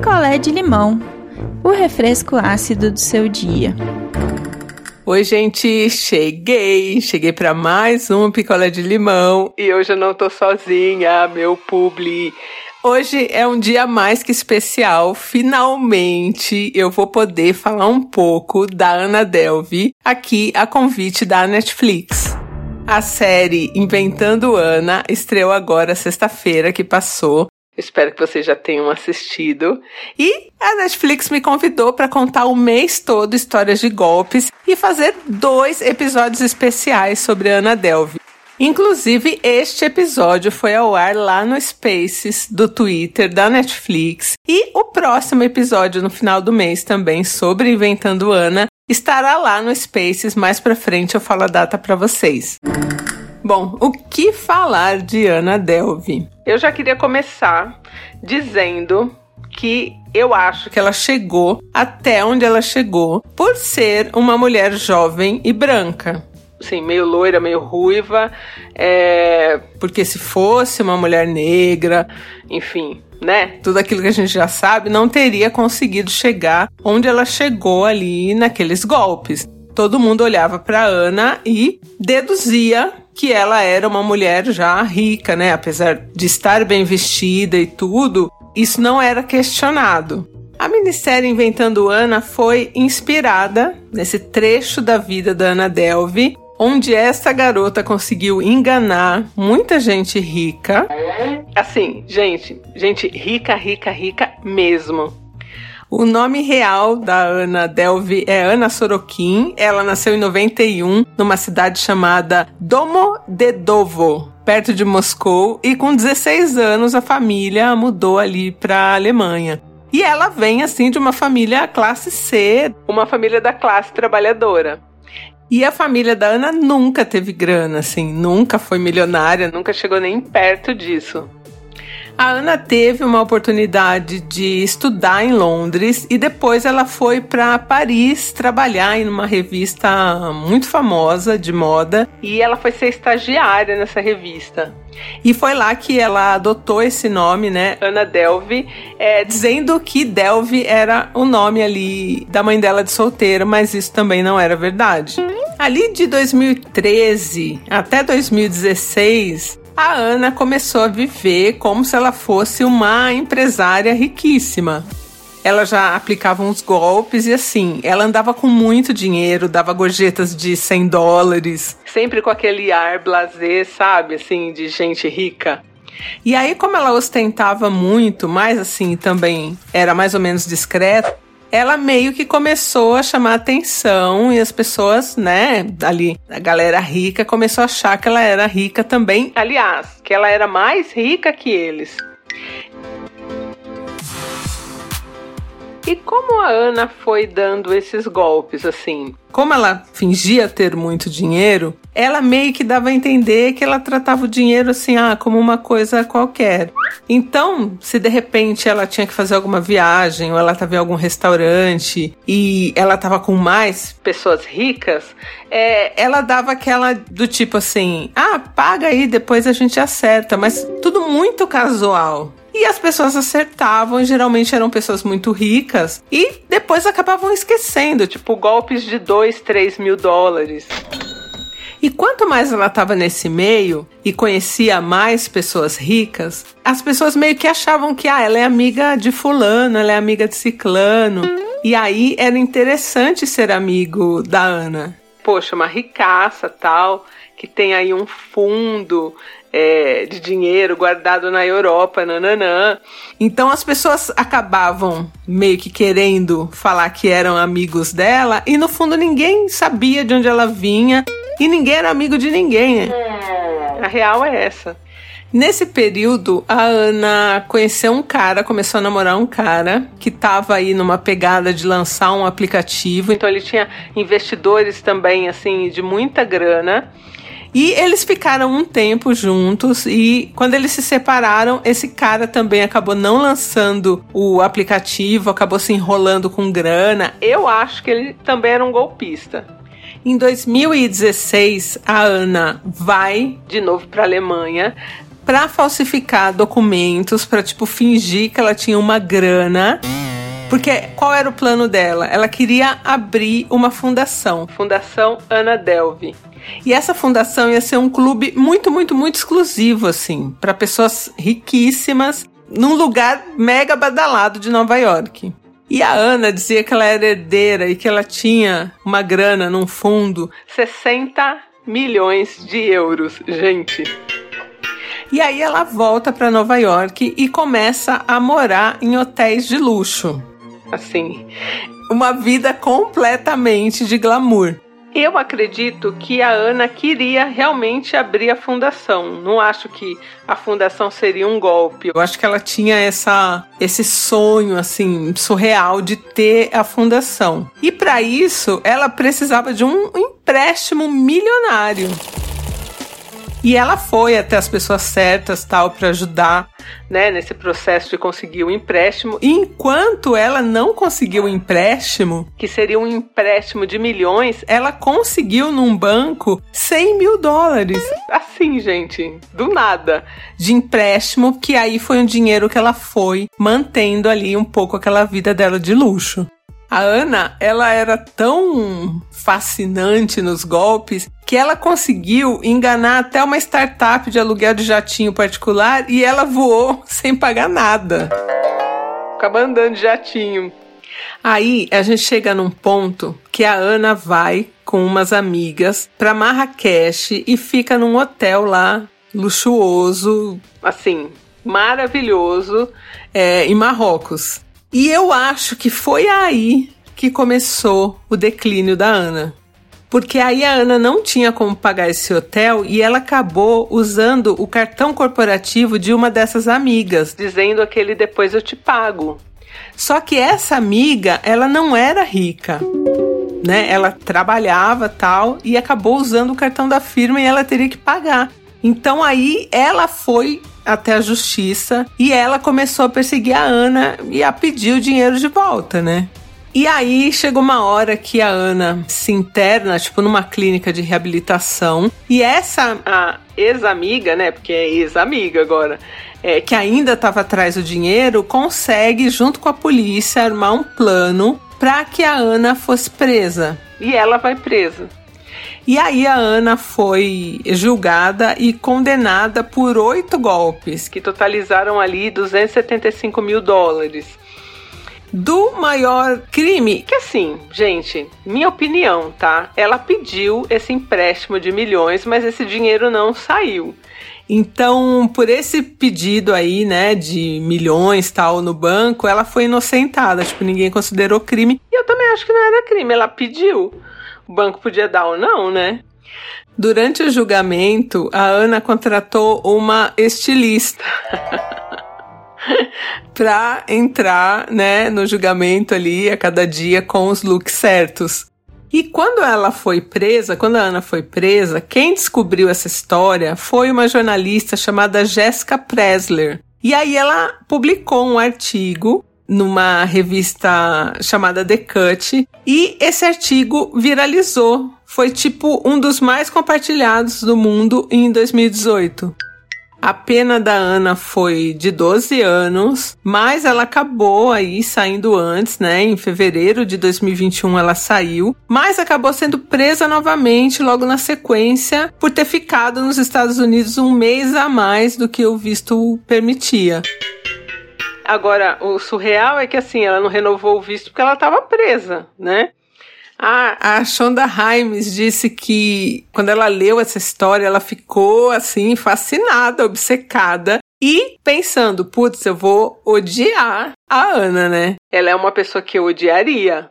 picolé de limão, o refresco ácido do seu dia. Oi, gente, cheguei! Cheguei para mais um picolé de limão e hoje eu não tô sozinha, meu publi. Hoje é um dia mais que especial. Finalmente eu vou poder falar um pouco da Ana Delvey aqui a convite da Netflix. A série Inventando Ana estreou agora sexta-feira que passou. Espero que vocês já tenham assistido. E a Netflix me convidou para contar o mês todo histórias de golpes e fazer dois episódios especiais sobre Ana Delvey. Inclusive, este episódio foi ao ar lá no Spaces do Twitter da Netflix. E o próximo episódio, no final do mês, também sobre Inventando Ana, estará lá no Spaces. Mais pra frente eu falo a data para vocês. Bom, o que falar de Ana Delvey? Eu já queria começar dizendo que eu acho que ela chegou até onde ela chegou por ser uma mulher jovem e branca. Assim, meio loira, meio ruiva, é... porque se fosse uma mulher negra, enfim, né? Tudo aquilo que a gente já sabe, não teria conseguido chegar onde ela chegou ali naqueles golpes. Todo mundo olhava para Ana e deduzia que ela era uma mulher já rica, né? Apesar de estar bem vestida e tudo, isso não era questionado. A minissérie Inventando Ana foi inspirada nesse trecho da vida da Ana Delvey, onde essa garota conseguiu enganar muita gente rica. Assim, gente, gente rica, rica, rica mesmo. O nome real da Ana Delvi é Ana Sorokin. Ela nasceu em 91 numa cidade chamada Domodedovo, perto de Moscou, e com 16 anos a família mudou ali para Alemanha. E ela vem assim de uma família classe C, uma família da classe trabalhadora. E a família da Ana nunca teve grana, assim, nunca foi milionária, nunca chegou nem perto disso. A Ana teve uma oportunidade de estudar em Londres e depois ela foi para Paris trabalhar em uma revista muito famosa de moda e ela foi ser estagiária nessa revista. E foi lá que ela adotou esse nome, né, Ana Delvey, é, dizendo que Delvey era o nome ali da mãe dela de solteira, mas isso também não era verdade. Ali de 2013 até 2016, a Ana começou a viver como se ela fosse uma empresária riquíssima. Ela já aplicava uns golpes e assim, ela andava com muito dinheiro, dava gorjetas de 100 dólares, sempre com aquele ar blasé, sabe, assim, de gente rica. E aí, como ela ostentava muito, mas assim, também era mais ou menos discreta, ela meio que começou a chamar atenção e as pessoas, né, ali, a galera rica começou a achar que ela era rica também. Aliás, que ela era mais rica que eles. E como a Ana foi dando esses golpes assim? Como ela fingia ter muito dinheiro, ela meio que dava a entender que ela tratava o dinheiro assim, ah, como uma coisa qualquer. Então, se de repente ela tinha que fazer alguma viagem ou ela estava em algum restaurante e ela estava com mais pessoas ricas, é, ela dava aquela do tipo assim, ah, paga aí, depois a gente acerta, mas tudo muito casual. E as pessoas acertavam, geralmente eram pessoas muito ricas, e depois acabavam esquecendo, tipo, golpes de 2, 3 mil dólares. E quanto mais ela estava nesse meio e conhecia mais pessoas ricas, as pessoas meio que achavam que ah, ela é amiga de fulano, ela é amiga de ciclano. E aí era interessante ser amigo da Ana. Poxa, uma ricaça tal, que tem aí um fundo é, de dinheiro guardado na Europa, nananã. Então as pessoas acabavam meio que querendo falar que eram amigos dela e no fundo ninguém sabia de onde ela vinha e ninguém era amigo de ninguém. A real é essa. Nesse período, a Ana conheceu um cara, começou a namorar um cara que estava aí numa pegada de lançar um aplicativo. Então ele tinha investidores também assim de muita grana. E eles ficaram um tempo juntos e quando eles se separaram, esse cara também acabou não lançando o aplicativo, acabou se enrolando com grana. Eu acho que ele também era um golpista. Em 2016, a Ana vai de novo para a Alemanha para falsificar documentos, para tipo fingir que ela tinha uma grana. Porque qual era o plano dela? Ela queria abrir uma fundação, Fundação Ana Delve. E essa fundação ia ser um clube muito, muito, muito exclusivo, assim, para pessoas riquíssimas, num lugar mega badalado de Nova York. E a Ana dizia que ela era herdeira e que ela tinha uma grana num fundo, 60 milhões de euros, gente. E aí ela volta para Nova York e começa a morar em hotéis de luxo. Assim, uma vida completamente de glamour. Eu acredito que a Ana queria realmente abrir a fundação. Não acho que a fundação seria um golpe. Eu acho que ela tinha essa esse sonho assim surreal de ter a fundação. E para isso, ela precisava de um empréstimo milionário. E ela foi até as pessoas certas, tal, para ajudar, né, nesse processo de conseguir o empréstimo. E enquanto ela não conseguiu o empréstimo, que seria um empréstimo de milhões, ela conseguiu num banco 100 mil dólares. Assim, gente, do nada. De empréstimo, que aí foi um dinheiro que ela foi mantendo ali um pouco aquela vida dela de luxo. A Ana, ela era tão fascinante nos golpes que ela conseguiu enganar até uma startup de aluguel de jatinho particular e ela voou sem pagar nada. Ficava andando de jatinho. Aí a gente chega num ponto que a Ana vai com umas amigas para Marrakech e fica num hotel lá luxuoso, assim, maravilhoso, é, em Marrocos. E eu acho que foi aí que começou o declínio da Ana. Porque aí a Ana não tinha como pagar esse hotel e ela acabou usando o cartão corporativo de uma dessas amigas, dizendo aquele depois eu te pago. Só que essa amiga, ela não era rica. Né? Ela trabalhava tal e acabou usando o cartão da firma e ela teria que pagar. Então aí ela foi até a justiça e ela começou a perseguir a Ana e a pedir o dinheiro de volta, né? E aí chegou uma hora que a Ana se interna, tipo, numa clínica de reabilitação. E essa ex-amiga, né? Porque é ex-amiga agora, é, que ainda estava atrás do dinheiro, consegue, junto com a polícia, armar um plano para que a Ana fosse presa. E ela vai presa. E aí a Ana foi julgada e condenada por oito golpes, que totalizaram ali 275 mil dólares. Do maior crime, que assim, gente, minha opinião, tá? Ela pediu esse empréstimo de milhões, mas esse dinheiro não saiu. Então, por esse pedido aí, né, de milhões tal no banco, ela foi inocentada, tipo, ninguém considerou crime. E eu também acho que não era crime, ela pediu o banco podia dar ou não, né? Durante o julgamento, a Ana contratou uma estilista para entrar, né, no julgamento ali a cada dia com os looks certos. E quando ela foi presa, quando a Ana foi presa, quem descobriu essa história foi uma jornalista chamada Jessica Presler. E aí ela publicou um artigo numa revista chamada The Cut e esse artigo viralizou. Foi tipo um dos mais compartilhados do mundo em 2018. A pena da Ana foi de 12 anos, mas ela acabou aí saindo antes, né? Em fevereiro de 2021 ela saiu, mas acabou sendo presa novamente logo na sequência por ter ficado nos Estados Unidos um mês a mais do que o visto permitia. Agora, o surreal é que assim, ela não renovou o visto porque ela estava presa, né? A, a Shonda Rhimes disse que quando ela leu essa história, ela ficou assim, fascinada, obcecada e pensando, putz, eu vou odiar a Ana, né? Ela é uma pessoa que eu odiaria.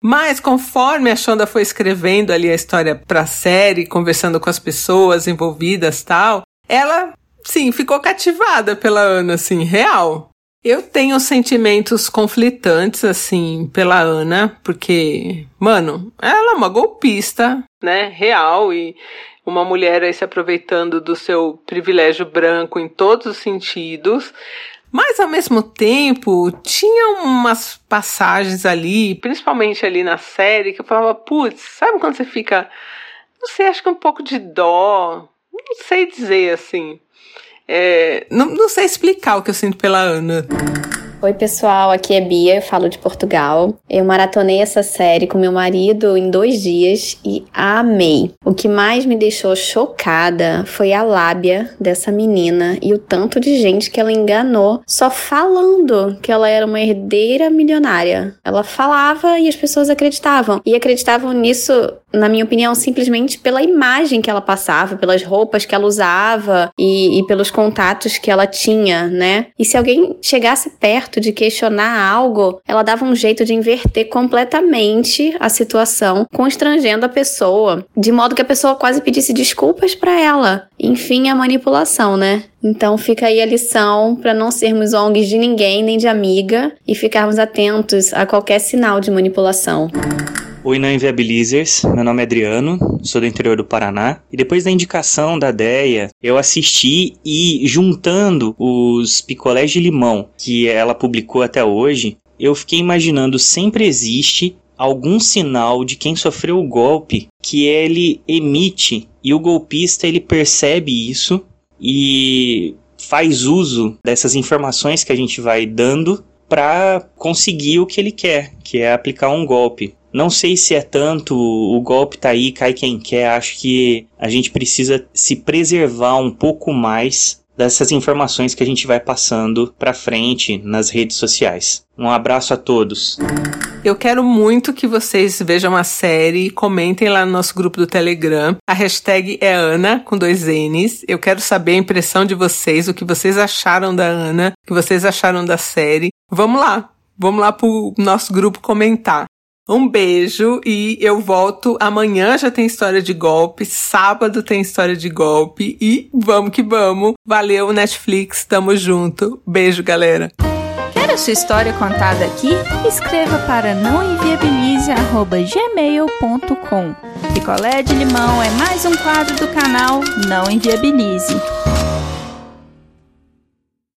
Mas conforme a Shonda foi escrevendo ali a história pra série, conversando com as pessoas envolvidas tal, ela, sim, ficou cativada pela Ana, assim, real. Eu tenho sentimentos conflitantes, assim, pela Ana, porque, mano, ela é uma golpista, né, real e uma mulher aí se aproveitando do seu privilégio branco em todos os sentidos. Mas ao mesmo tempo, tinha umas passagens ali, principalmente ali na série, que eu falava, putz, sabe quando você fica, não sei, acho que um pouco de dó, não sei dizer assim. É, não, não sei explicar o que eu sinto pela Ana. Oi, pessoal, aqui é Bia, eu falo de Portugal. Eu maratonei essa série com meu marido em dois dias e amei. O que mais me deixou chocada foi a lábia dessa menina e o tanto de gente que ela enganou só falando que ela era uma herdeira milionária. Ela falava e as pessoas acreditavam. E acreditavam nisso na minha opinião, simplesmente pela imagem que ela passava, pelas roupas que ela usava e, e, pelos contatos que ela tinha, né? E se alguém chegasse perto de questionar algo, ela dava um jeito de inverter completamente a situação, constrangendo a pessoa, de modo que a pessoa quase pedisse desculpas para ela. Enfim, a manipulação, né? Então fica aí a lição para não sermos ONGs de ninguém nem de amiga e ficarmos atentos a qualquer sinal de manipulação. Oi, não inviabilizers. Meu nome é Adriano, sou do interior do Paraná. E depois da indicação da Deia, eu assisti e juntando os picolés de limão que ela publicou até hoje, eu fiquei imaginando sempre existe algum sinal de quem sofreu o golpe que ele emite e o golpista ele percebe isso e faz uso dessas informações que a gente vai dando para conseguir o que ele quer, que é aplicar um golpe. Não sei se é tanto o golpe tá aí, cai quem quer. Acho que a gente precisa se preservar um pouco mais dessas informações que a gente vai passando para frente nas redes sociais. Um abraço a todos. Eu quero muito que vocês vejam a série e comentem lá no nosso grupo do Telegram. A hashtag é Ana, com dois N's. Eu quero saber a impressão de vocês, o que vocês acharam da Ana, o que vocês acharam da série. Vamos lá, vamos lá pro nosso grupo comentar. Um beijo e eu volto amanhã já tem história de golpe, sábado tem história de golpe e vamos que vamos. Valeu Netflix, tamo junto. Beijo, galera. Quer a sua história contada aqui? Escreva para nãoenviabilize@gmail.com. Picolé de limão é mais um quadro do canal Não Enviabilize.